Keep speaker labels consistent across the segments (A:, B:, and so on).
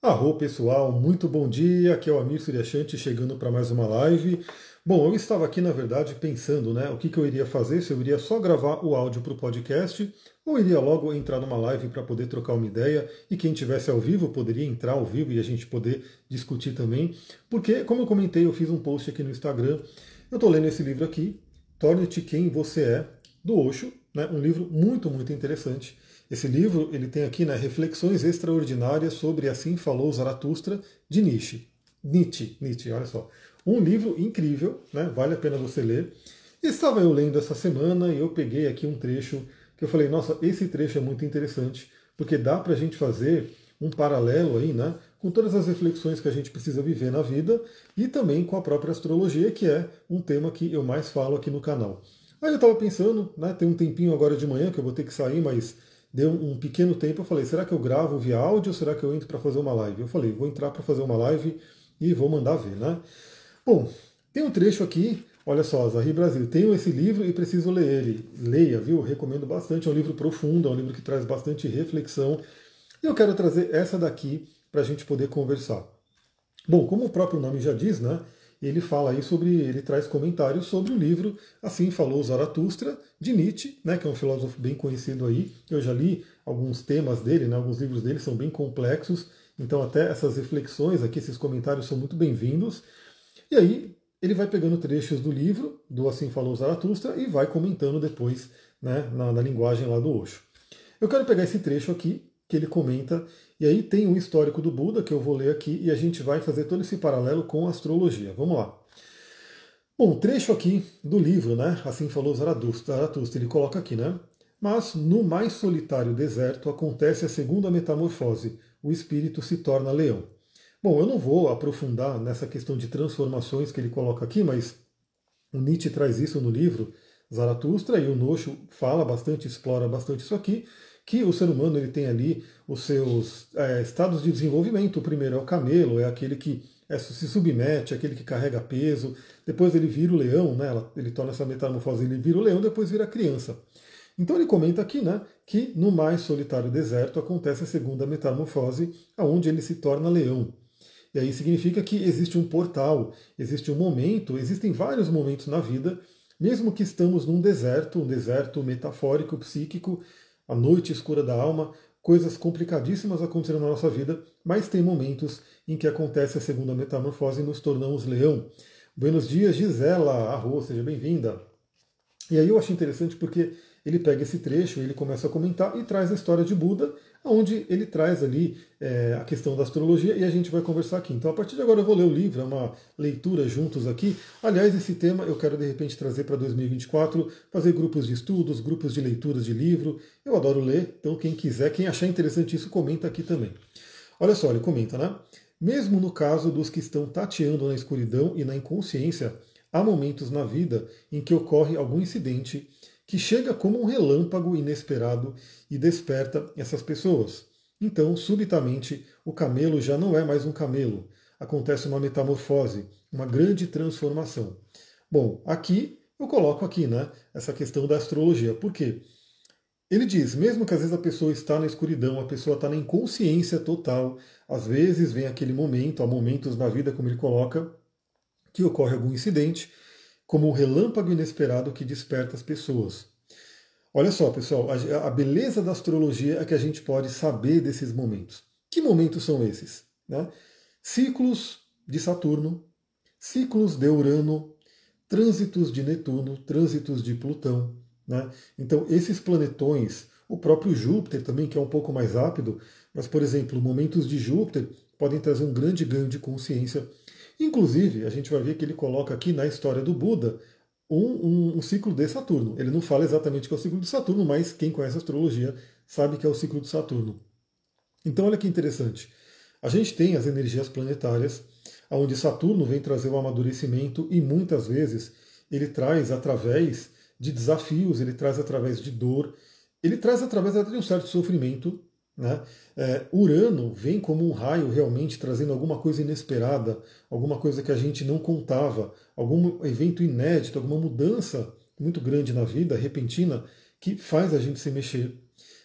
A: Arro pessoal, muito bom dia, aqui é o Amir Suryashanti chegando para mais uma live. Bom, eu estava aqui na verdade pensando né, o que, que eu iria fazer, se eu iria só gravar o áudio para o podcast ou iria logo entrar numa live para poder trocar uma ideia e quem tivesse ao vivo poderia entrar ao vivo e a gente poder discutir também. Porque, como eu comentei, eu fiz um post aqui no Instagram, eu estou lendo esse livro aqui, Torne-te Quem Você É, do Osho, né, um livro muito, muito interessante. Esse livro ele tem aqui né, reflexões extraordinárias sobre Assim Falou Zaratustra de Nietzsche. Nietzsche, Nietzsche, olha só. Um livro incrível, né, vale a pena você ler. Estava eu lendo essa semana e eu peguei aqui um trecho que eu falei, nossa, esse trecho é muito interessante, porque dá para a gente fazer um paralelo aí, né, com todas as reflexões que a gente precisa viver na vida e também com a própria astrologia, que é um tema que eu mais falo aqui no canal. Aí eu estava pensando, né, tem um tempinho agora de manhã que eu vou ter que sair, mas deu um pequeno tempo, eu falei, será que eu gravo via áudio ou será que eu entro para fazer uma live? Eu falei, vou entrar para fazer uma live e vou mandar ver, né? Bom, tem um trecho aqui, olha só, Zahri Brasil, tenho esse livro e preciso ler ele. Leia, viu? Recomendo bastante, é um livro profundo, é um livro que traz bastante reflexão. E eu quero trazer essa daqui para a gente poder conversar. Bom, como o próprio nome já diz, né? Ele fala aí sobre, ele traz comentários sobre o livro Assim Falou Zaratustra, de Nietzsche, né, que é um filósofo bem conhecido aí. Eu já li alguns temas dele, né, alguns livros dele são bem complexos, então até essas reflexões aqui, esses comentários são muito bem-vindos. E aí ele vai pegando trechos do livro, do Assim Falou Zaratustra, e vai comentando depois né, na, na linguagem lá do Osho. Eu quero pegar esse trecho aqui, que ele comenta, e aí tem um histórico do Buda que eu vou ler aqui e a gente vai fazer todo esse paralelo com a astrologia. Vamos lá. Bom, trecho aqui do livro, né? Assim falou Zaratustra, ele coloca aqui, né? Mas no mais solitário deserto acontece a segunda metamorfose, o espírito se torna leão. Bom, eu não vou aprofundar nessa questão de transformações que ele coloca aqui, mas o Nietzsche traz isso no livro Zaratustra e o Nosho fala bastante, explora bastante isso aqui, que o ser humano ele tem ali os seus é, estados de desenvolvimento. O primeiro é o camelo, é aquele que é, se submete, é aquele que carrega peso. Depois ele vira o leão, né? ele torna essa metamorfose, ele vira o leão, depois vira criança. Então ele comenta aqui né, que no mais solitário deserto acontece a segunda metamorfose, aonde ele se torna leão. E aí significa que existe um portal, existe um momento, existem vários momentos na vida, mesmo que estamos num deserto, um deserto metafórico, psíquico, a noite escura da alma, coisas complicadíssimas acontecendo na nossa vida, mas tem momentos em que acontece a segunda metamorfose e nos tornamos leão. Buenos dias, Gisela Arro, seja bem-vinda. E aí eu achei interessante porque ele pega esse trecho, ele começa a comentar e traz a história de Buda, onde ele traz ali é, a questão da astrologia e a gente vai conversar aqui. Então, a partir de agora, eu vou ler o livro, é uma leitura juntos aqui. Aliás, esse tema eu quero de repente trazer para 2024, fazer grupos de estudos, grupos de leituras de livro. Eu adoro ler, então quem quiser, quem achar interessante isso, comenta aqui também. Olha só, ele comenta, né? Mesmo no caso dos que estão tateando na escuridão e na inconsciência, há momentos na vida em que ocorre algum incidente que chega como um relâmpago inesperado e desperta essas pessoas. Então, subitamente, o camelo já não é mais um camelo. Acontece uma metamorfose, uma grande transformação. Bom, aqui eu coloco aqui, né, essa questão da astrologia. Por quê? Ele diz, mesmo que às vezes a pessoa está na escuridão, a pessoa está na inconsciência total, às vezes vem aquele momento, há momentos na vida, como ele coloca, que ocorre algum incidente, como um relâmpago inesperado que desperta as pessoas. Olha só, pessoal, a, beleza da astrologia é que a gente pode saber desses momentos. Que momentos são esses? Né? Ciclos de Saturno, ciclos de Urano, trânsitos de Netuno, trânsitos de Plutão. Né? Então, esses planetões, o próprio Júpiter também, que é um pouco mais rápido, mas, por exemplo, momentos de Júpiter podem trazer um grande ganho de consciência Inclusive, a gente vai ver que ele coloca aqui na história do Buda um, um, um, ciclo de Saturno. Ele não fala exatamente que é o ciclo de Saturno, mas quem conhece astrologia sabe que é o ciclo de Saturno. Então, olha que interessante. A gente tem as energias planetárias, onde Saturno vem trazer o amadurecimento e muitas vezes ele traz através de desafios, ele traz através de dor, ele traz através de um certo sofrimento né? É, Urano vem como um raio realmente trazendo alguma coisa inesperada, alguma coisa que a gente não contava, algum evento inédito, alguma mudança muito grande na vida, repentina, que faz a gente se mexer.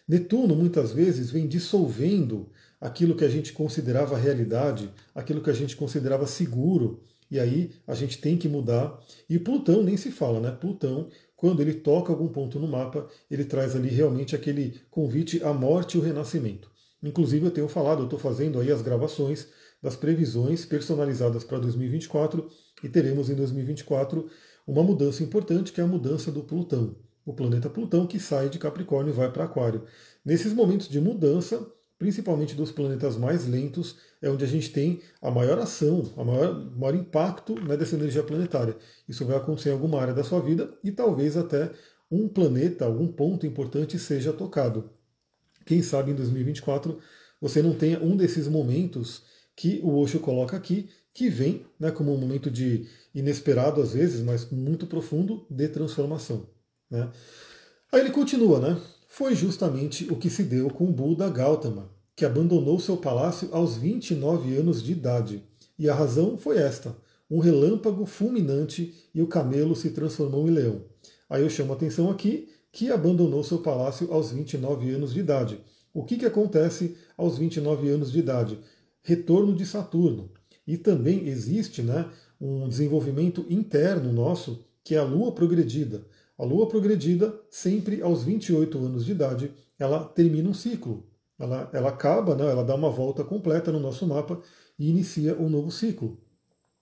A: Netuno muitas vezes vem dissolvendo aquilo que a gente considerava realidade, aquilo que a gente considerava seguro, e aí a gente tem que mudar. E Plutão nem se fala, né? Plutão, quando ele toca algum ponto no mapa, ele traz ali realmente aquele convite à morte e o renascimento. Inclusive eu tenho falado, eu estou fazendo aí as gravações das previsões personalizadas para 2024 e teremos em 2024 uma mudança importante que é a mudança do Plutão, o planeta Plutão que sai de Capricórnio e vai para Aquário. Nesses momentos de mudança, principalmente dos planetas mais lentos, é onde a gente tem a maior ação, a maior, maior impacto né, dessa energia planetária. Isso vai acontecer em alguma área da sua vida e talvez até um planeta, algum ponto importante seja tocado. Quem sabe em 2024 você não tenha um desses momentos que o Osho coloca aqui, que vem né, como um momento de inesperado às vezes, mas muito profundo, de transformação. Né? Aí ele continua, né? Foi justamente o que se deu com Buda Gautama, que abandonou seu palácio aos 29 anos de idade. E a razão foi esta: um relâmpago fulminante e o camelo se transformou em leão. Aí eu chamo a atenção aqui que abandonou seu palácio aos 29 anos de idade. O que, que acontece aos 29 anos de idade? Retorno de Saturno. E também existe né, um desenvolvimento interno nosso, que é a Lua progredida. A Lua progredida, sempre aos 28 anos de idade, ela termina um ciclo. Ela, ela acaba, né, ela dá uma volta completa no nosso mapa e inicia um novo ciclo.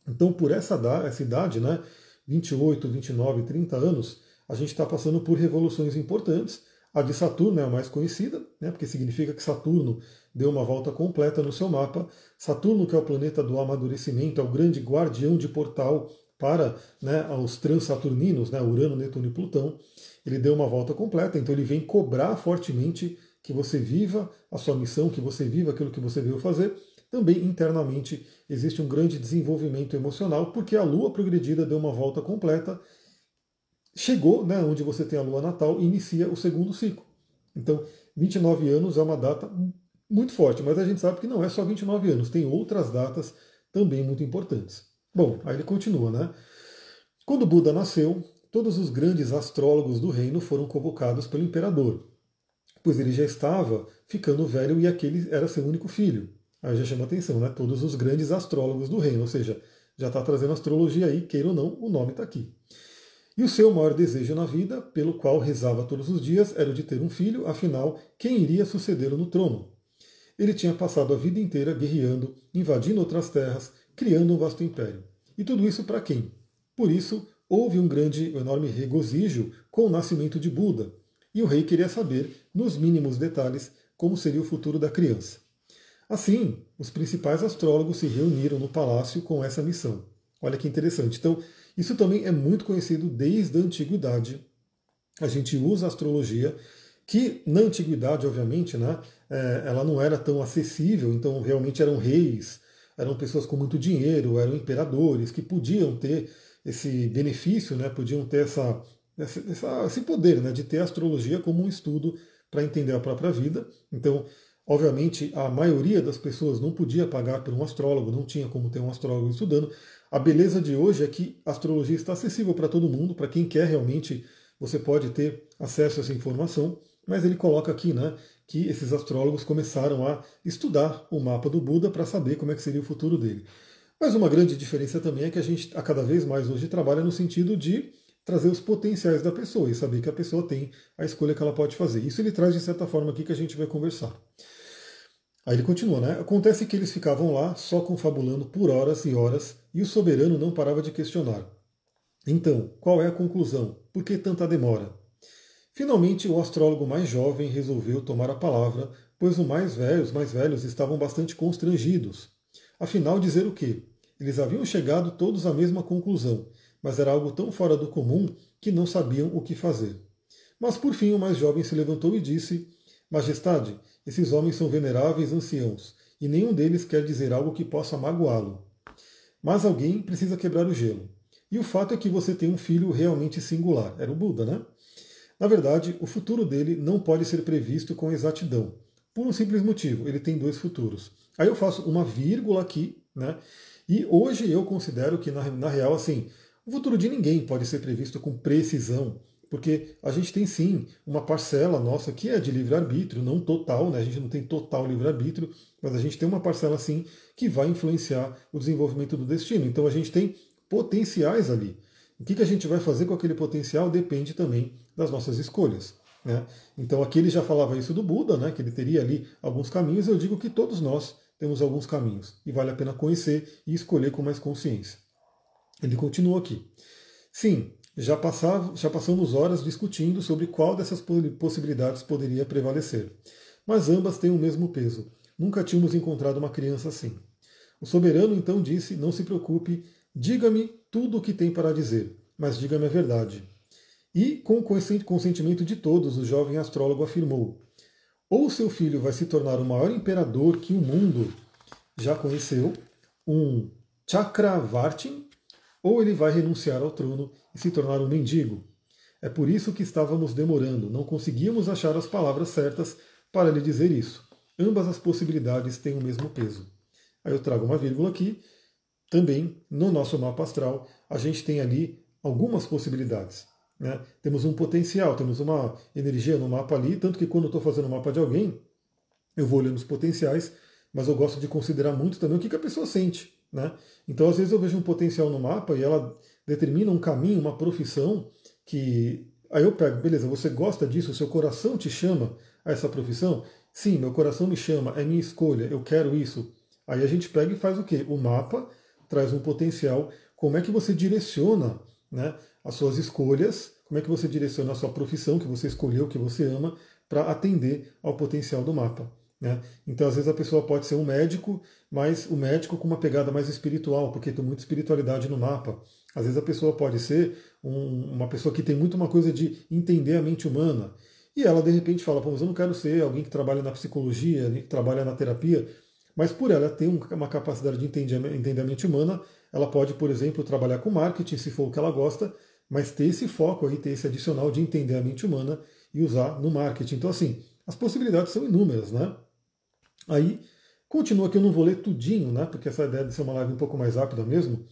A: Então, por essa, essa idade, né, 28, 29, 30 anos, a gente está passando por revoluções importantes. A de Saturno é a mais conhecida, né, porque significa que Saturno deu uma volta completa no seu mapa. Saturno, que é o planeta do amadurecimento, é o grande guardião de portal para né, os transaturninos, né, Urano, Netuno e Plutão, ele deu uma volta completa, então ele vem cobrar fortemente que você viva a sua missão, que você viva aquilo que você veio fazer. Também internamente existe um grande desenvolvimento emocional, porque a Lua progredida deu uma volta completa, chegou né, onde você tem a Lua natal e inicia o segundo ciclo. Então, 29 anos é uma data muito forte, mas a gente sabe que não é só 29 anos, tem outras datas também muito importantes. Bom, aí ele continua, né? Quando Buda nasceu, todos os grandes astrólogos do reino foram convocados pelo imperador, pois ele já estava ficando velho e aquele era seu único filho. Aí já chama atenção, né? Todos os grandes astrólogos do reino, ou seja, já está trazendo astrologia aí, queira ou não, o nome está aqui. E o seu maior desejo na vida, pelo qual rezava todos os dias, era o de ter um filho, afinal, quem iria sucedê-lo no trono? Ele tinha passado a vida inteira guerreando, invadindo outras terras, criando um vasto império. E tudo isso para quem? Por isso, houve um grande, um enorme regozijo com o nascimento de Buda, e o rei queria saber, nos mínimos detalhes, como seria o futuro da criança. Assim, os principais astrólogos se reuniram no palácio com essa missão. Olha que interessante. Então, isso também é muito conhecido desde a antiguidade. A gente usa a astrologia, que na antiguidade, obviamente, né, é, ela não era tão acessível, então realmente eram reis, eram pessoas com muito dinheiro, eram imperadores que podiam ter esse benefício, né, podiam ter essa, essa, esse poder né, de ter a astrologia como um estudo para entender a própria vida. Então, obviamente, a maioria das pessoas não podia pagar por um astrólogo, não tinha como ter um astrólogo estudando. A beleza de hoje é que a astrologia está acessível para todo mundo, para quem quer realmente, você pode ter acesso a essa informação. Mas ele coloca aqui, né, que esses astrólogos começaram a estudar o mapa do Buda para saber como é que seria o futuro dele. Mas uma grande diferença também é que a gente a cada vez mais hoje trabalha no sentido de trazer os potenciais da pessoa e saber que a pessoa tem a escolha que ela pode fazer. Isso ele traz de certa forma aqui que a gente vai conversar. Aí ele continua, né? Acontece que eles ficavam lá só confabulando por horas e horas e o soberano não parava de questionar. Então, qual é a conclusão? Por que tanta demora? Finalmente, o astrólogo mais jovem resolveu tomar a palavra, pois os mais velhos, mais velhos estavam bastante constrangidos. Afinal, dizer o quê? Eles haviam chegado todos à mesma conclusão, mas era algo tão fora do comum que não sabiam o que fazer. Mas por fim o mais jovem se levantou e disse: Majestade, esses homens são veneráveis anciãos, e nenhum deles quer dizer algo que possa magoá-lo. Mas alguém precisa quebrar o gelo. E o fato é que você tem um filho realmente singular. Era o Buda, né? Na verdade, o futuro dele não pode ser previsto com exatidão, por um simples motivo: ele tem dois futuros. Aí eu faço uma vírgula aqui, né? E hoje eu considero que, na, na real, assim, o futuro de ninguém pode ser previsto com precisão, Porque a gente tem sim uma parcela nossa que é de livre-arbítrio, não total, né? a gente não tem total livre-arbítrio, mas a gente tem uma parcela sim que vai influenciar o desenvolvimento do destino. Então a gente tem potenciais ali. O que, que a gente vai fazer com aquele potencial depende também das nossas escolhas. Né? Então aqui ele já falava isso do Buda, né? que ele teria ali alguns caminhos, eu digo que todos nós temos alguns caminhos e vale a pena conhecer e escolher com mais consciência. Ele continua aqui. Sim, já, passava, já passamos horas discutindo sobre qual dessas possibilidades poderia prevalecer. Mas ambas têm o mesmo peso. Nunca tínhamos encontrado uma criança assim. O soberano então disse: Não se preocupe, diga-me tudo o que tem para dizer, mas diga-me a verdade. E, com o consentimento de todos, o jovem astrólogo afirmou: Ou seu filho vai se tornar o maior imperador que o mundo já conheceu, um Chakravartin, ou ele vai renunciar ao trono e se tornar um mendigo. É por isso que estávamos demorando, não conseguíamos achar as palavras certas para lhe dizer isso. Ambas as possibilidades têm o mesmo peso. Aí eu trago uma vírgula aqui. Também, no nosso mapa astral, a gente tem ali algumas possibilidades. Né? Temos um potencial, temos uma energia no mapa ali, tanto que quando eu estou fazendo o mapa de alguém, eu vou olhando os potenciais, mas eu gosto de considerar muito também o que, que a pessoa sente. Né? Então, às vezes, eu vejo um potencial no mapa e ela determina um caminho, uma profissão que. Aí eu pego, beleza, você gosta disso, seu coração te chama a essa profissão? Sim, meu coração me chama, é minha escolha, eu quero isso. Aí a gente pega e faz o quê? O mapa traz um potencial. Como é que você direciona né, as suas escolhas? Como é que você direciona a sua profissão que você escolheu, que você ama, para atender ao potencial do mapa? Né? Então, às vezes, a pessoa pode ser um médico, mas o médico com uma pegada mais espiritual, porque tem muita espiritualidade no mapa. Às vezes, a pessoa pode ser um, uma pessoa que tem muito uma coisa de entender a mente humana. E ela, de repente, fala: Pô, mas eu não quero ser alguém que trabalha na psicologia, que trabalha na terapia. Mas por ela ter uma capacidade de entender, entender a mente humana, ela pode, por exemplo, trabalhar com marketing, se for o que ela gosta, mas ter esse foco aí, ter esse adicional de entender a mente humana e usar no marketing. Então, assim, as possibilidades são inúmeras, né? Aí, continua que eu não vou ler tudinho, né? Porque essa ideia de ser uma live um pouco mais rápida mesmo.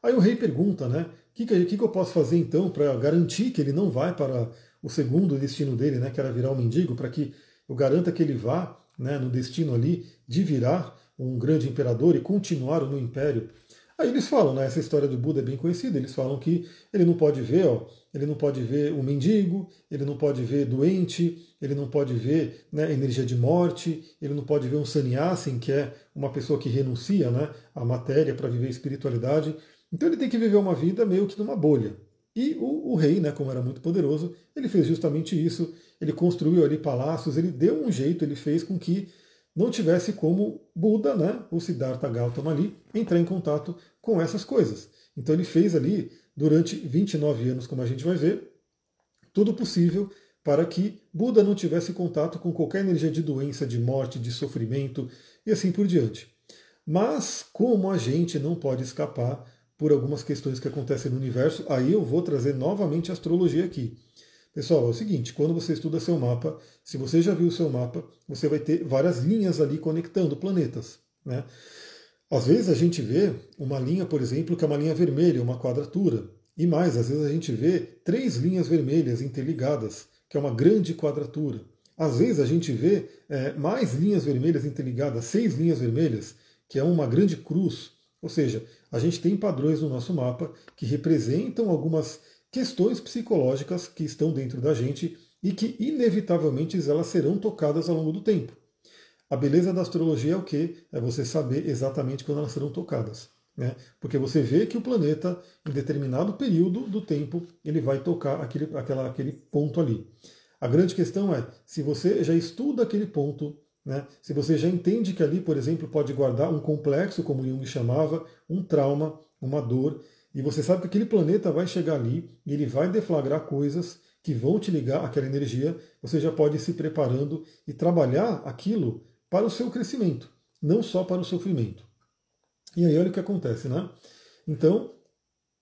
A: Aí o rei pergunta, né? O que, que, que eu posso fazer então para garantir que ele não vai para o segundo destino dele, né? Que era virar um mendigo, para que eu garanta que ele vá né, no destino ali de virar um grande imperador e continuar o meu império. Aí eles falam, né, essa história do Buda é bem conhecida, eles falam que ele não pode ver, ó, ele não pode ver o mendigo, ele não pode ver doente, ele não pode ver né, energia de morte, ele não pode ver um sannyasin, que é uma pessoa que renuncia né, à matéria para viver espiritualidade. Então ele tem que viver uma vida meio que numa bolha. E o, o, rei, né, como era muito poderoso, ele fez justamente isso. Ele construiu ali palácios, ele deu um jeito, ele fez com que não tivesse como Buda, né, o Siddhartha Gautama ali, entrar em contato com essas coisas. Então ele fez ali, durante 29 anos, como a gente vai ver, tudo possível para que Buda não tivesse contato com qualquer energia de doença, de morte, de sofrimento e assim por diante. Mas como a gente não pode escapar por algumas questões que acontecem no universo, aí eu vou trazer novamente a astrologia aqui. Pessoal, é o seguinte, quando você estuda seu mapa, se você já viu o seu mapa, você vai ter várias linhas ali conectando planetas. Né? Às vezes a gente vê uma linha, por exemplo, que é uma linha vermelha, uma quadratura. E mais, às vezes a gente vê três linhas vermelhas interligadas, que é uma grande quadratura. Às vezes a gente vê é, mais linhas vermelhas interligadas, seis linhas vermelhas, que é uma grande cruz. Ou seja, a gente tem padrões no nosso mapa que representam algumas questões psicológicas que estão dentro da gente e que, inevitavelmente, elas serão tocadas ao longo do tempo. A beleza da astrologia é o que? É você saber exatamente quando elas serão tocadas. Né? Porque você vê que o planeta, em determinado período do tempo, ele vai tocar aquele, aquela, aquele ponto ali. A grande questão é, se você já estuda aquele ponto, né? se você já entende que ali, por exemplo, pode guardar um complexo, como Jung chamava, um trauma, uma dor, e você sabe que aquele planeta vai chegar ali e ele vai deflagrar coisas que vão te ligar àquela energia. Você já pode ir se preparando e trabalhar aquilo para o seu crescimento, não só para o sofrimento. E aí olha o que acontece, né? Então,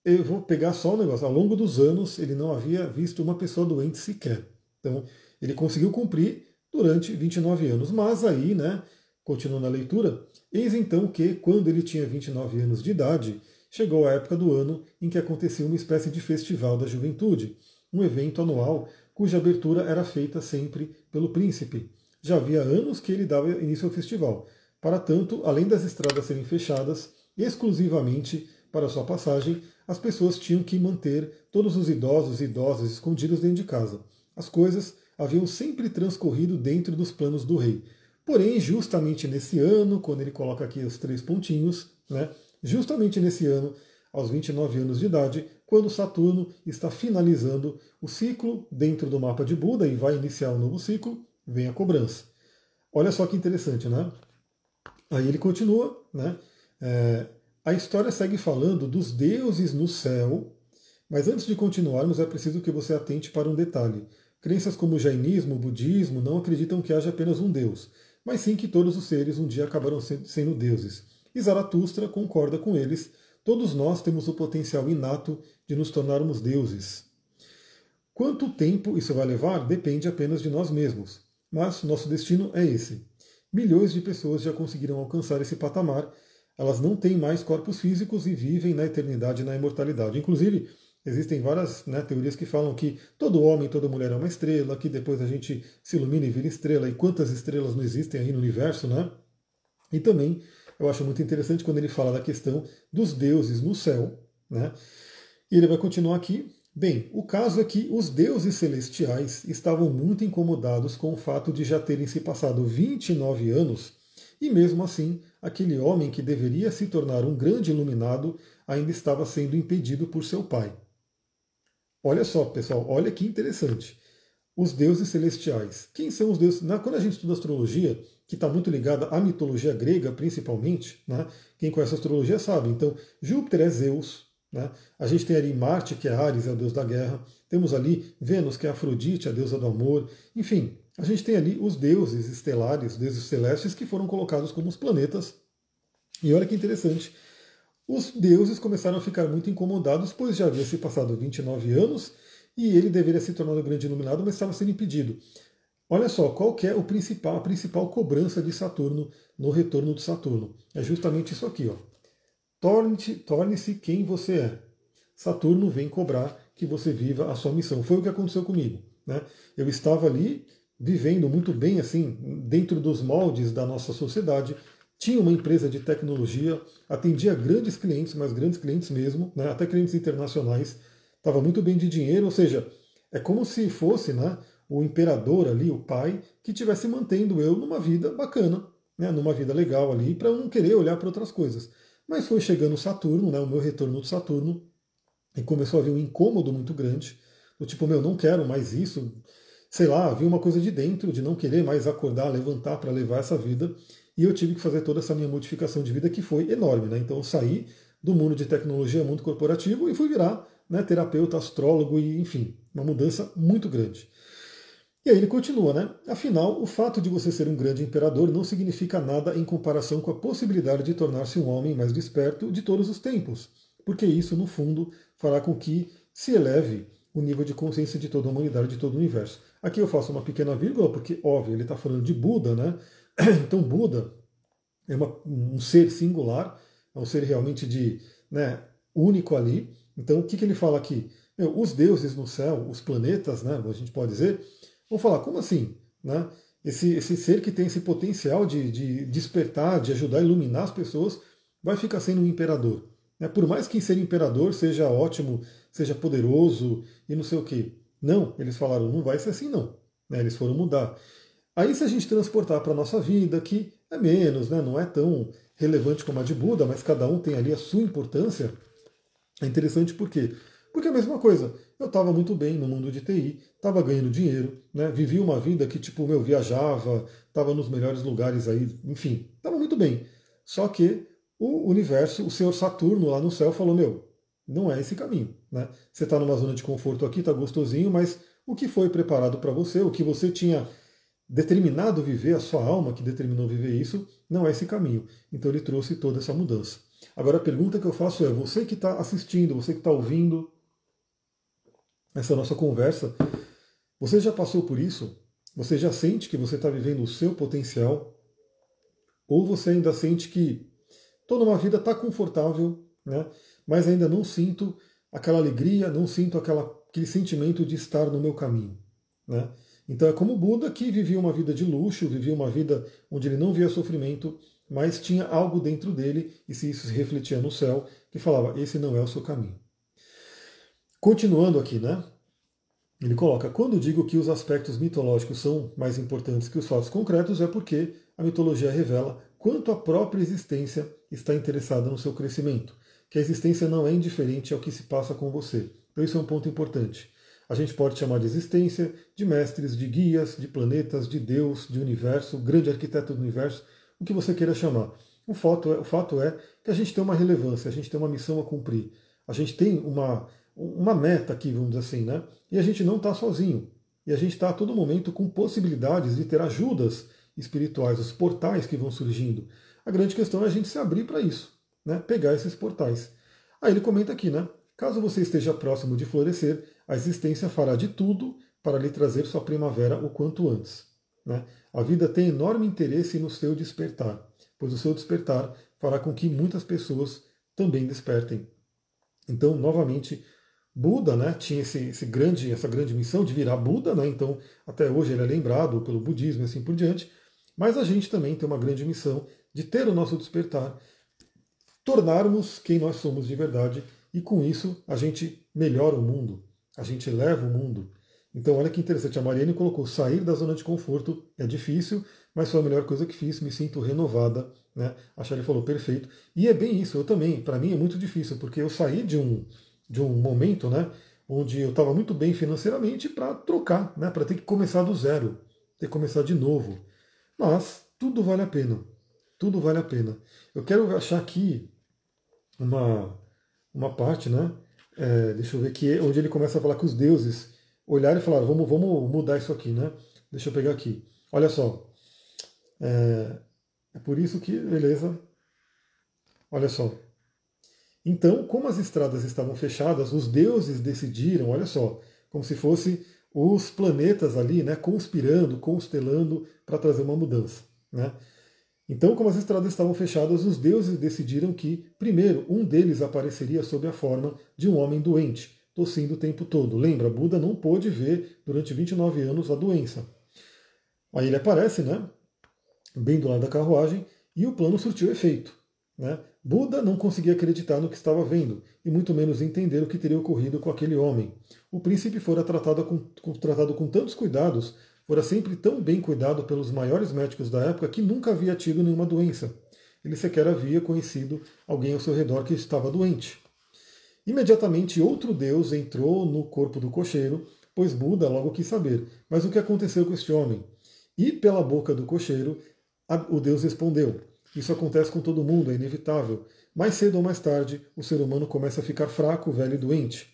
A: eu vou pegar só o negócio. Ao longo dos anos, ele não havia visto uma pessoa doente sequer. Então, ele conseguiu cumprir durante 29 anos. Mas aí, né, continuando a leitura, eis então que, quando ele tinha 29 anos de idade, chegou a época do ano em que acontecia uma espécie de festival da juventude, um evento anual cuja abertura era feita sempre pelo príncipe. Já havia anos que ele dava início ao festival. Para tanto, além das estradas serem fechadas exclusivamente para sua passagem, as pessoas tinham que manter todos os idosos e idosas escondidos dentro de casa. As coisas haviam sempre transcorrido dentro dos planos do rei. Porém, justamente nesse ano, quando ele coloca aqui os três pontinhos, né, justamente nesse ano, aos 29 anos de idade, quando Saturno está finalizando o ciclo dentro do mapa de Buda e vai iniciar um novo ciclo, vem a cobrança. Olha só que interessante, né? Aí ele continua, né? É, a história segue falando dos deuses no céu, mas antes de continuarmos é preciso que você atente para um detalhe. Crenças como o jainismo, o budismo não acreditam que haja apenas um Deus, mas sim que todos os seres um dia acabarão sendo deuses. E Zaratustra concorda com eles Todos nós temos o potencial inato de nos tornarmos deuses. Quanto tempo isso vai levar depende apenas de nós mesmos, mas nosso destino é esse. Milhões de pessoas já conseguiram alcançar esse patamar, elas não têm mais corpos físicos e vivem na eternidade e na imortalidade. Inclusive, existem várias né, teorias que falam que todo homem, toda mulher é uma estrela, que depois a gente se ilumina e vira estrela, e quantas estrelas não existem aí no universo, né? E também eu acho muito interessante quando ele fala da questão dos deuses no céu. Né? E ele vai continuar aqui. Bem, o caso é que os deuses celestiais estavam muito incomodados com o fato de já terem se passado 29 anos e mesmo assim aquele homem que deveria se tornar um grande iluminado ainda estava sendo impedido por seu pai. Olha só, pessoal, olha que interessante. Os deuses celestiais. Quem são os deuses? Quando a gente estuda astrologia, que está muito ligada à mitologia grega, principalmente. Né? Quem conhece astrologia sabe. Então, Júpiter é Zeus. Né? A gente tem ali Marte, que é Ares, é o deus da guerra. Temos ali Vênus, que é Afrodite, a deusa do amor. Enfim, a gente tem ali os deuses estelares, os deuses celestes, que foram colocados como os planetas. E olha que interessante. Os deuses começaram a ficar muito incomodados, pois já havia se passado 29 anos e ele deveria se tornar o grande iluminado, mas estava sendo impedido. Olha só, qual que é o principal, a principal cobrança de Saturno no retorno de Saturno? É justamente isso aqui. Torne-se torne quem você é. Saturno vem cobrar que você viva a sua missão. Foi o que aconteceu comigo. Né? Eu estava ali vivendo muito bem, assim, dentro dos moldes da nossa sociedade. Tinha uma empresa de tecnologia, atendia grandes clientes, mas grandes clientes mesmo, né? até clientes internacionais. Estava muito bem de dinheiro, ou seja, é como se fosse né, o imperador ali, o pai, que estivesse mantendo eu numa vida bacana, né, numa vida legal ali, para eu não querer olhar para outras coisas. Mas foi chegando Saturno, né, o meu retorno de Saturno, e começou a haver um incômodo muito grande, do tipo, meu, não quero mais isso, sei lá, havia uma coisa de dentro, de não querer mais acordar, levantar para levar essa vida, e eu tive que fazer toda essa minha modificação de vida que foi enorme, né? Então eu saí do mundo de tecnologia, mundo corporativo, e fui virar né, terapeuta, astrólogo, e enfim, uma mudança muito grande. E aí ele continua, né? Afinal, o fato de você ser um grande imperador não significa nada em comparação com a possibilidade de tornar-se um homem mais desperto de todos os tempos, porque isso, no fundo, fará com que se eleve o nível de consciência de toda a humanidade, de todo o universo. Aqui eu faço uma pequena vírgula, porque, óbvio, ele está falando de Buda, né? Então, Buda é uma, um ser singular, é um ser realmente de né, único ali. Então, o que, que ele fala aqui? Meu, os deuses no céu, os planetas, né, a gente pode dizer, Vamos falar, como assim? Né? Esse, esse ser que tem esse potencial de, de despertar, de ajudar a iluminar as pessoas, vai ficar sendo um imperador. Né? Por mais que ser imperador seja ótimo, seja poderoso e não sei o quê. Não, eles falaram, não vai ser assim não. Né? Eles foram mudar. Aí se a gente transportar para a nossa vida, que é menos, né? não é tão relevante como a de Buda, mas cada um tem ali a sua importância, é interessante por quê? Porque é a mesma coisa. Eu estava muito bem no mundo de TI, estava ganhando dinheiro, né? vivi uma vida que, tipo, eu viajava, estava nos melhores lugares aí, enfim, estava muito bem. Só que o universo, o senhor Saturno lá no céu falou, meu, não é esse caminho. Né? Você está numa zona de conforto aqui, está gostosinho, mas o que foi preparado para você, o que você tinha determinado viver, a sua alma que determinou viver isso, não é esse caminho. Então ele trouxe toda essa mudança. Agora a pergunta que eu faço é: você que está assistindo, você que está ouvindo, essa nossa conversa, você já passou por isso? Você já sente que você está vivendo o seu potencial? Ou você ainda sente que toda uma vida está confortável, né? mas ainda não sinto aquela alegria, não sinto aquela aquele sentimento de estar no meu caminho. Né? Então é como Buda que vivia uma vida de luxo, vivia uma vida onde ele não via sofrimento, mas tinha algo dentro dele, e se isso se refletia no céu, que falava: esse não é o seu caminho. Continuando aqui, né? Ele coloca: quando digo que os aspectos mitológicos são mais importantes que os fatos concretos, é porque a mitologia revela quanto a própria existência está interessada no seu crescimento, que a existência não é indiferente ao que se passa com você. Então, isso é um ponto importante. A gente pode chamar de existência de mestres, de guias, de planetas, de Deus, de universo, grande arquiteto do universo, o que você queira chamar. O fato, é, o fato é que a gente tem uma relevância, a gente tem uma missão a cumprir, a gente tem uma, uma meta aqui, vamos dizer assim, né? E a gente não está sozinho. E a gente está a todo momento com possibilidades de ter ajudas espirituais, os portais que vão surgindo. A grande questão é a gente se abrir para isso, né? pegar esses portais. Aí ele comenta aqui, né? Caso você esteja próximo de florescer, a existência fará de tudo para lhe trazer sua primavera o quanto antes. Né? A vida tem enorme interesse no seu despertar, pois o seu despertar fará com que muitas pessoas também despertem. Então, novamente, Buda né, tinha esse, esse, grande, essa grande missão de virar Buda, né, então até hoje ele é lembrado pelo budismo e assim por diante, mas a gente também tem uma grande missão de ter o nosso despertar, tornarmos quem nós somos de verdade, e com isso a gente melhora o mundo, a gente eleva o mundo. Então, olha que interessante, a Mariane colocou sair da zona de conforto é difícil, mas foi a melhor coisa que fiz, me sinto renovada. Né? A Shelly falou perfeito. E é bem isso, eu também, para mim é muito difícil, porque eu saí de um, de um momento né, onde eu estava muito bem financeiramente para trocar, né, para ter que começar do zero, ter que começar de novo. Mas tudo vale a pena. Tudo vale a pena. Eu quero achar aqui uma, uma parte, né? É, deixa eu ver aqui, onde ele começa a falar que os deuses olharam e falaram, vamos, vamos mudar isso aqui, né? Deixa eu pegar aqui. Olha só. É, é por isso que, beleza. Olha só. Então, como as estradas estavam fechadas, os deuses decidiram, olha só, como se fosse os planetas ali, né, conspirando, constelando para trazer uma mudança, né? Então, como as estradas estavam fechadas, os deuses decidiram que, primeiro, um deles apareceria sob a forma de um homem doente, tossindo o tempo todo. Lembra, Buda não pôde ver durante 29 anos a doença. Aí ele aparece, né, bem do lado da carruagem, e o plano surtiu efeito. Né? Buda não conseguia acreditar no que estava vendo, e muito menos entender o que teria ocorrido com aquele homem. O príncipe fora tratado com, tratado com tantos cuidados, fora sempre tão bem cuidado pelos maiores médicos da época que nunca havia tido nenhuma doença. Ele sequer havia conhecido alguém ao seu redor que estava doente. Imediatamente outro deus entrou no corpo do cocheiro, pois Buda logo quis saber. Mas o que aconteceu com este homem? E pela boca do cocheiro, o deus respondeu: isso acontece com todo mundo, é inevitável. Mais cedo ou mais tarde, o ser humano começa a ficar fraco, velho e doente.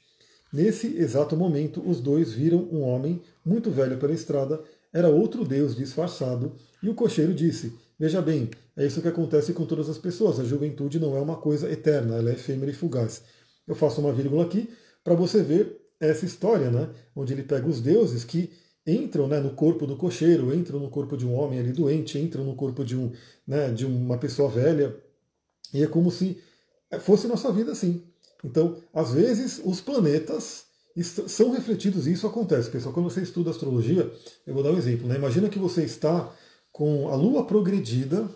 A: Nesse exato momento, os dois viram um homem, muito velho pela estrada, era outro Deus disfarçado, e o cocheiro disse: Veja bem, é isso que acontece com todas as pessoas. A juventude não é uma coisa eterna, ela é efêmera e fugaz. Eu faço uma vírgula aqui para você ver essa história, né? Onde ele pega os deuses que entram né, no corpo do cocheiro, entram no corpo de um homem ali doente, entram no corpo de, um, né, de uma pessoa velha. E é como se fosse nossa vida assim. Então, às vezes, os planetas são refletidos, e isso acontece, pessoal. Quando você estuda astrologia, eu vou dar um exemplo. Né? Imagina que você está com a Lua progredida.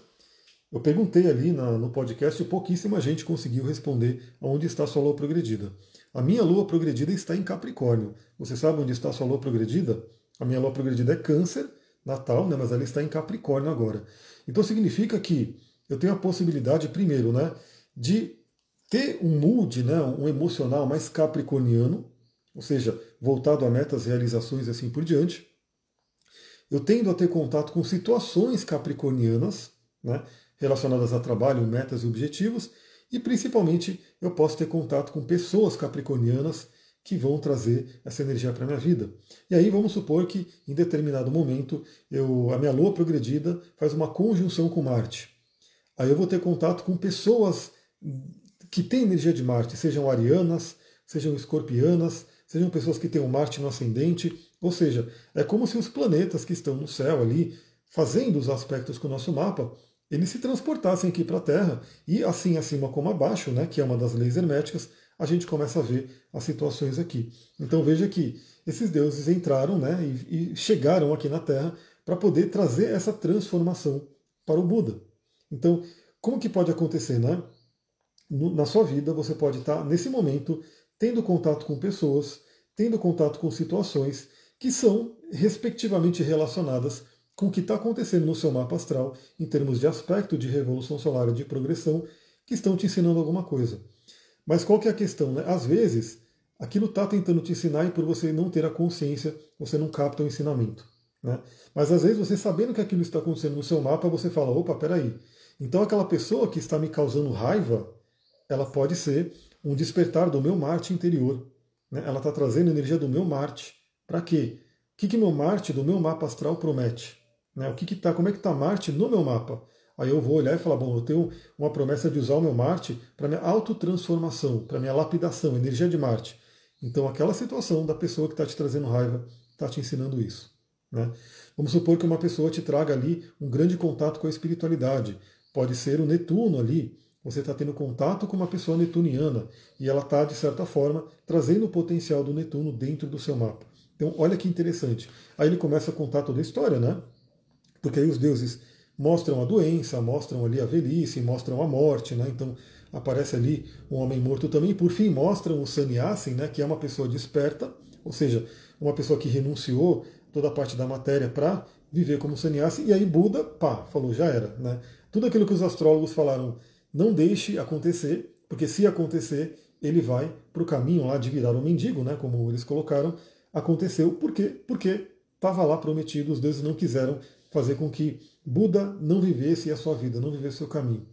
A: Eu perguntei ali na, no podcast e pouquíssima gente conseguiu responder onde está a sua Lua progredida. A minha Lua progredida está em Capricórnio. Você sabe onde está a sua Lua progredida? A minha lua progredida é câncer, natal, né, mas ela está em Capricórnio agora. Então significa que eu tenho a possibilidade, primeiro, né, de ter um mood, né, um emocional mais capricorniano, ou seja, voltado a metas, realizações e assim por diante. Eu tendo a ter contato com situações capricornianas, né, relacionadas a trabalho, metas e objetivos, e principalmente eu posso ter contato com pessoas capricornianas que vão trazer essa energia para a minha vida. E aí vamos supor que em determinado momento eu, a minha lua progredida faz uma conjunção com Marte. Aí eu vou ter contato com pessoas que têm energia de Marte, sejam arianas, sejam escorpianas, sejam pessoas que têm o Marte no ascendente. Ou seja, é como se os planetas que estão no céu ali, fazendo os aspectos com o nosso mapa, eles se transportassem aqui para a Terra e assim acima como abaixo, né, que é uma das leis herméticas, a gente começa a ver as situações aqui. Então veja que esses deuses entraram né, e, e chegaram aqui na Terra para poder trazer essa transformação para o Buda. Então, como que pode acontecer, né? Na sua vida, você pode estar, nesse momento, tendo contato com pessoas, tendo contato com situações que são, respectivamente, relacionadas com o que está acontecendo no seu mapa astral, em termos de aspecto de revolução solar de progressão, que estão te ensinando alguma coisa. Mas qual que é a questão? Né? Às vezes, aquilo está tentando te ensinar e por você não ter a consciência, você não capta o ensinamento. Né? Mas às vezes você sabendo que aquilo está acontecendo no seu mapa, você fala, opa, peraí. Então aquela pessoa que está me causando raiva, ela pode ser um despertar do meu Marte interior. Né? Ela está trazendo energia do meu Marte. Para quê? O que, que meu Marte do meu mapa astral promete? Né? O que, que tá, como é que está Marte no meu mapa? Aí eu vou olhar e falar, bom, eu tenho uma promessa de usar o meu Marte para minha autotransformação, para minha lapidação, energia de Marte. Então aquela situação da pessoa que está te trazendo raiva está te ensinando isso. Né? Vamos supor que uma pessoa te traga ali um grande contato com a espiritualidade. Pode ser o Netuno ali. Você está tendo contato com uma pessoa netuniana e ela está, de certa forma, trazendo o potencial do Netuno dentro do seu mapa. Então, olha que interessante. Aí ele começa a contar toda a história, né? Porque aí os deuses mostram a doença, mostram ali a velhice, mostram a morte, né? Então, aparece ali um homem morto também. Por fim, mostram o sannyasi, né? Que é uma pessoa desperta, ou seja, uma pessoa que renunciou toda a parte da matéria para viver como sannyasi, e aí Buda, pá, falou, já era. Né? Tudo aquilo que os astrólogos falaram, não deixe acontecer, porque se acontecer, ele vai para o caminho lá de virar um mendigo, né, como eles colocaram, aconteceu. Por quê? Porque estava lá prometido, os deuses não quiseram fazer com que Buda não vivesse a sua vida, não vivesse o seu caminho.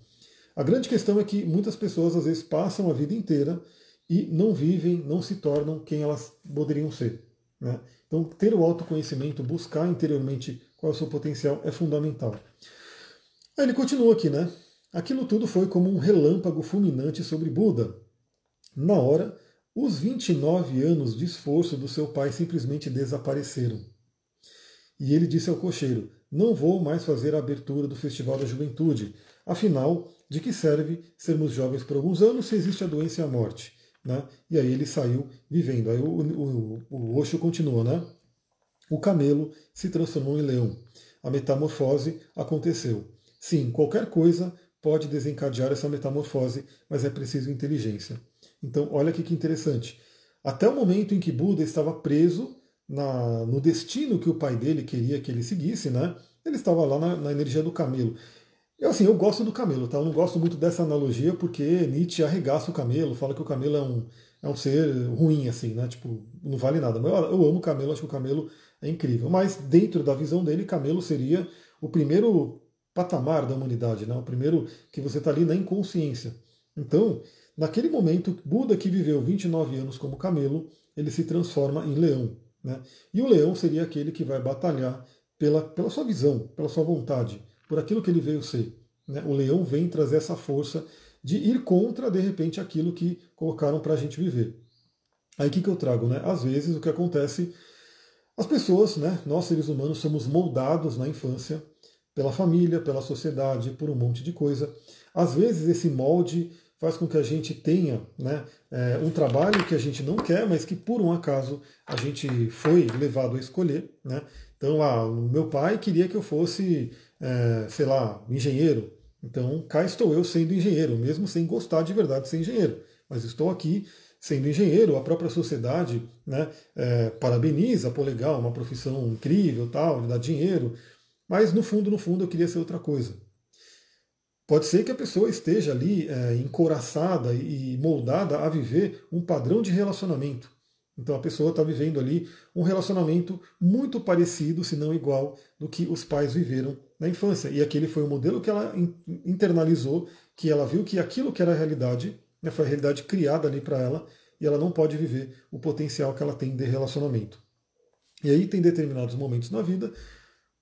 A: A grande questão é que muitas pessoas às vezes passam a vida inteira e não vivem, não se tornam quem elas poderiam ser. Né? Então, ter o autoconhecimento, buscar interiormente qual é o seu potencial é fundamental. Aí ele continua aqui, né? Aquilo tudo foi como um relâmpago fulminante sobre Buda. Na hora, os 29 anos de esforço do seu pai simplesmente desapareceram. E ele disse ao cocheiro: Não vou mais fazer a abertura do Festival da Juventude. Afinal, de que serve sermos jovens por alguns anos se existe a doença e a morte? Né? E aí ele saiu vivendo. Aí o, o, o Osho continua, né? O camelo se transformou em leão. A metamorfose aconteceu. Sim, qualquer coisa pode desencadear essa metamorfose, mas é preciso inteligência. Então, olha aqui que interessante. Até o momento em que Buda estava preso na, no destino que o pai dele queria que ele seguisse, né? Ele estava lá na, na energia do camelo. Eu, assim, eu gosto do camelo, tá? Eu não gosto muito dessa analogia porque Nietzsche arregaça o camelo, fala que o camelo é um, é um ser ruim, assim, né? Tipo, não vale nada. Mas eu, eu amo o camelo, acho que o camelo é incrível. Mas dentro da visão dele, camelo seria o primeiro patamar da humanidade, né? O primeiro que você está ali na inconsciência. Então, naquele momento, Buda que viveu 29 anos como camelo, ele se transforma em leão. Né? E o leão seria aquele que vai batalhar pela, pela sua visão, pela sua vontade por aquilo que ele veio ser. Né? O leão vem trazer essa força de ir contra, de repente, aquilo que colocaram para a gente viver. Aí o que, que eu trago? Né? Às vezes o que acontece, as pessoas, né, nós seres humanos, somos moldados na infância pela família, pela sociedade, por um monte de coisa. Às vezes esse molde faz com que a gente tenha né, é, um trabalho que a gente não quer, mas que por um acaso a gente foi levado a escolher. Né? Então, ah, o meu pai queria que eu fosse é, sei lá, engenheiro. Então cá estou eu sendo engenheiro, mesmo sem gostar de verdade de ser engenheiro. Mas estou aqui sendo engenheiro, a própria sociedade né, é, parabeniza, pô, legal, uma profissão incrível, tal, dá dinheiro. Mas no fundo, no fundo, eu queria ser outra coisa. Pode ser que a pessoa esteja ali é, encoraçada e moldada a viver um padrão de relacionamento. Então a pessoa está vivendo ali um relacionamento muito parecido, se não igual, do que os pais viveram na infância. E aquele foi o modelo que ela internalizou, que ela viu que aquilo que era a realidade, né, foi a realidade criada ali para ela, e ela não pode viver o potencial que ela tem de relacionamento. E aí tem determinados momentos na vida.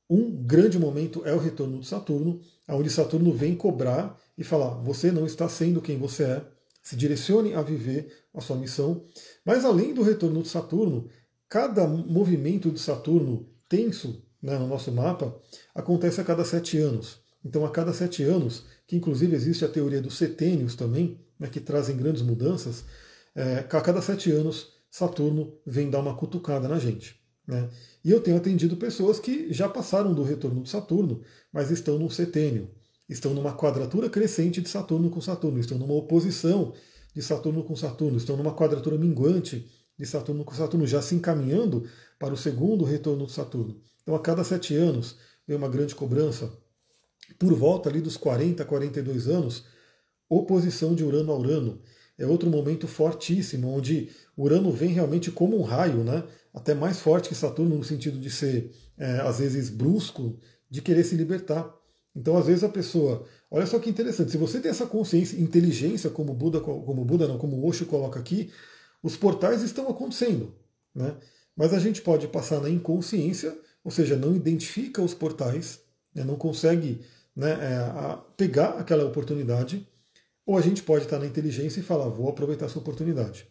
A: Um grande momento é o retorno de Saturno, onde Saturno vem cobrar e falar: você não está sendo quem você é, se direcione a viver a sua missão. Mas além do retorno de Saturno, cada movimento de Saturno tenso né, no nosso mapa acontece a cada sete anos. Então, a cada sete anos, que inclusive existe a teoria dos setênios também, né, que trazem grandes mudanças, é, a cada sete anos Saturno vem dar uma cutucada na gente. Né? E eu tenho atendido pessoas que já passaram do retorno de Saturno, mas estão num setênio, estão numa quadratura crescente de Saturno com Saturno, estão numa oposição de Saturno com Saturno, estão numa quadratura minguante de Saturno com Saturno, já se encaminhando para o segundo retorno de Saturno. Então, a cada sete anos, vem uma grande cobrança. Por volta ali dos 40, 42 anos, oposição de Urano a Urano. É outro momento fortíssimo, onde Urano vem realmente como um raio, né? até mais forte que Saturno, no sentido de ser, é, às vezes, brusco, de querer se libertar. Então, às vezes, a pessoa. Olha só que interessante, se você tem essa consciência, inteligência, como Buda, como Buda não, como Osho coloca aqui, os portais estão acontecendo. Né? Mas a gente pode passar na inconsciência, ou seja, não identifica os portais, né, não consegue né, é, pegar aquela oportunidade, ou a gente pode estar na inteligência e falar, vou aproveitar essa oportunidade.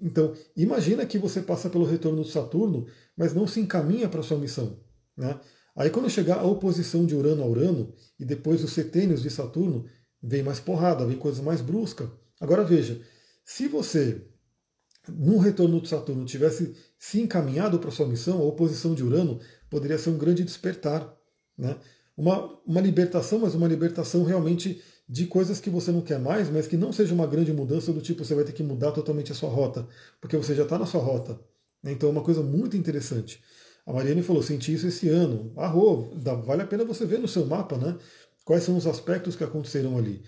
A: Então, imagina que você passa pelo retorno do Saturno, mas não se encaminha para sua missão. Né? Aí quando chegar a oposição de Urano a Urano, e depois os setênios de Saturno, vem mais porrada, vem coisa mais brusca. Agora veja, se você num retorno de Saturno tivesse se encaminhado para sua missão, a oposição de Urano poderia ser um grande despertar. Né? Uma, uma libertação, mas uma libertação realmente de coisas que você não quer mais, mas que não seja uma grande mudança do tipo você vai ter que mudar totalmente a sua rota, porque você já está na sua rota. Então é uma coisa muito interessante. A Mariane falou, senti isso esse ano. Arro, vale a pena você ver no seu mapa, né? Quais são os aspectos que aconteceram ali.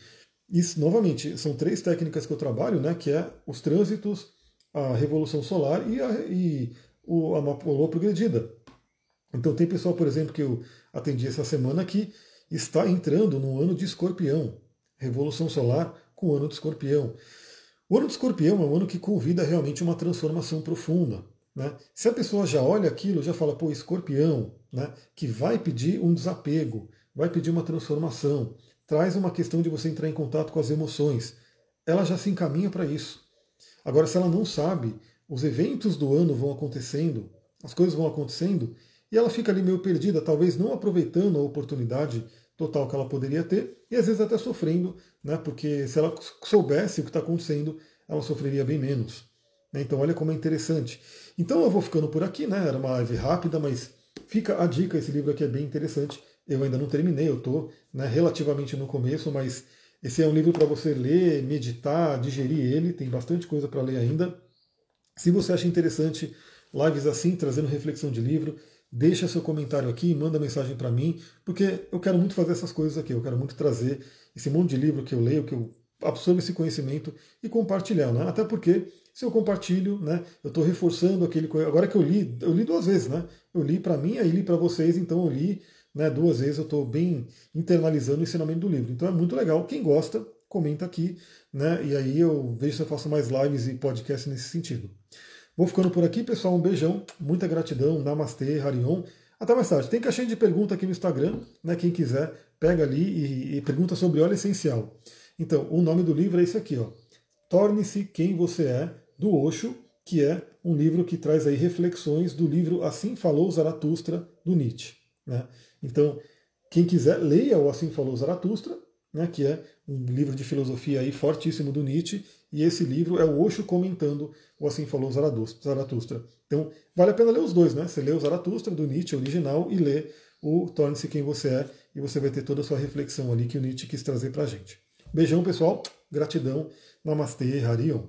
A: Isso, novamente, são três técnicas que eu trabalho, né? Que é os trânsitos, a revolução solar e a, e o, a lua progredida. Então tem pessoal, por exemplo, que eu atendi essa semana que está entrando no ano de escorpião. Revolução solar com o ano de escorpião. O ano de escorpião é um ano que convida realmente uma transformação profunda. Né? Se a pessoa já olha aquilo, já fala, pô, escorpião, né? que vai pedir um desapego, vai pedir uma transformação, traz uma questão de você entrar em contato com as emoções. Ela já se encaminha para isso. Agora, se ela não sabe, os eventos do ano vão acontecendo, as coisas vão acontecendo, e ela fica ali meio perdida, talvez não aproveitando a oportunidade total que ela poderia ter, e às vezes até sofrendo, né, porque se ela soubesse o que está acontecendo, ela sofreria bem menos. Né, então, olha como é interessante. Então, eu vou ficando por aqui, né? Era uma live rápida, mas fica a dica: esse livro aqui é bem interessante. Eu ainda não terminei, eu estou né, relativamente no começo, mas esse é um livro para você ler, meditar, digerir ele, tem bastante coisa para ler ainda. Se você acha interessante lives assim, trazendo reflexão de livro, deixa seu comentário aqui, manda mensagem para mim, porque eu quero muito fazer essas coisas aqui, eu quero muito trazer esse monte de livro que eu leio, que eu absorvo esse conhecimento e compartilhar, né? Até porque se eu compartilho, né, eu estou reforçando aquele agora que eu li, eu li duas vezes, né? Eu li para mim, aí li para vocês, então eu li né, duas vezes eu estou bem internalizando o ensinamento do livro. Então é muito legal. Quem gosta, comenta aqui, né? E aí eu vejo se eu faço mais lives e podcasts nesse sentido. Vou ficando por aqui, pessoal. Um beijão, muita gratidão. Namastê, Harion. Até mais tarde. Tem caixinha de pergunta aqui no Instagram, né? Quem quiser, pega ali e, e pergunta sobre óleo essencial. Então, o nome do livro é esse aqui, ó. Torne-se quem você é, do Osho, que é um livro que traz aí reflexões do livro Assim Falou Zaratustra, do Nietzsche. Né? Então, quem quiser, leia o Assim Falou Zaratustra, né, que é um livro de filosofia aí fortíssimo do Nietzsche, e esse livro é o Osho comentando o Assim Falou Zaratustra. Então, vale a pena ler os dois, né? Você lê o Zaratustra, do Nietzsche original, e lê o Torne-se Quem Você É, e você vai ter toda a sua reflexão ali que o Nietzsche quis trazer para a gente. Beijão, pessoal. Gratidão. Namastê, Harion.